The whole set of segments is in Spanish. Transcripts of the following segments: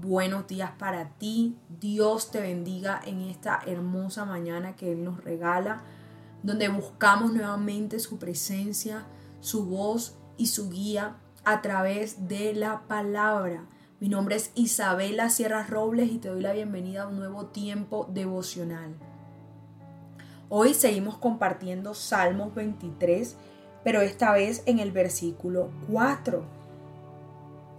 Buenos días para ti, Dios te bendiga en esta hermosa mañana que Él nos regala, donde buscamos nuevamente su presencia, su voz y su guía a través de la palabra. Mi nombre es Isabela Sierra Robles y te doy la bienvenida a un nuevo tiempo devocional. Hoy seguimos compartiendo Salmos 23 pero esta vez en el versículo 4.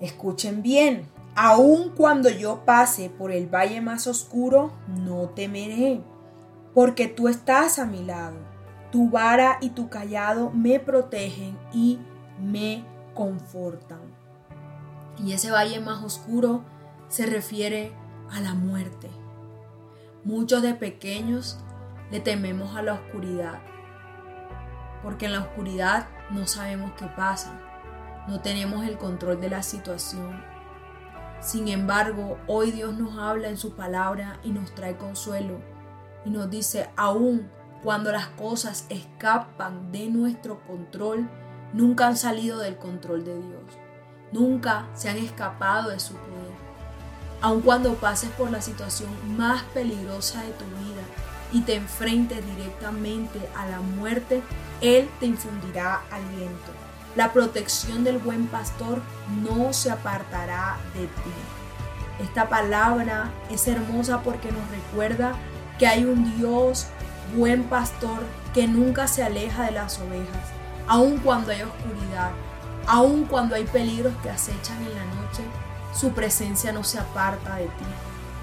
Escuchen bien, aun cuando yo pase por el valle más oscuro, no temeré, porque tú estás a mi lado. Tu vara y tu callado me protegen y me confortan. Y ese valle más oscuro se refiere a la muerte. Muchos de pequeños le tememos a la oscuridad porque en la oscuridad no sabemos qué pasa, no tenemos el control de la situación. Sin embargo, hoy Dios nos habla en su palabra y nos trae consuelo y nos dice, aún cuando las cosas escapan de nuestro control, nunca han salido del control de Dios, nunca se han escapado de su poder. Aun cuando pases por la situación más peligrosa de tu vida, y te enfrentes directamente a la muerte, Él te infundirá aliento. La protección del buen pastor no se apartará de ti. Esta palabra es hermosa porque nos recuerda que hay un Dios buen pastor que nunca se aleja de las ovejas, aun cuando hay oscuridad, aun cuando hay peligros que acechan en la noche, su presencia no se aparta de ti.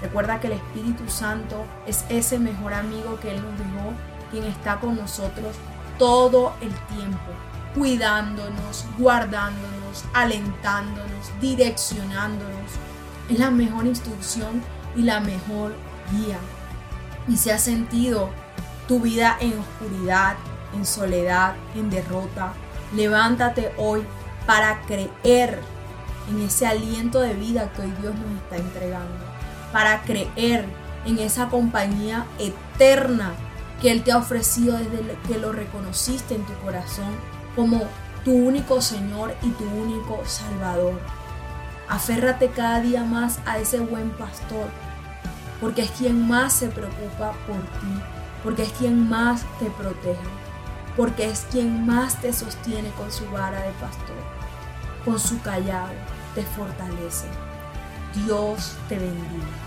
Recuerda que el Espíritu Santo es ese mejor amigo que Él nos dejó, quien está con nosotros todo el tiempo, cuidándonos, guardándonos, alentándonos, direccionándonos. Es la mejor instrucción y la mejor guía. Y si has sentido tu vida en oscuridad, en soledad, en derrota, levántate hoy para creer en ese aliento de vida que hoy Dios nos está entregando para creer en esa compañía eterna que Él te ha ofrecido desde que lo reconociste en tu corazón como tu único Señor y tu único Salvador. Aférrate cada día más a ese buen pastor, porque es quien más se preocupa por ti, porque es quien más te protege, porque es quien más te sostiene con su vara de pastor, con su callado, te fortalece. Dios te bendiga.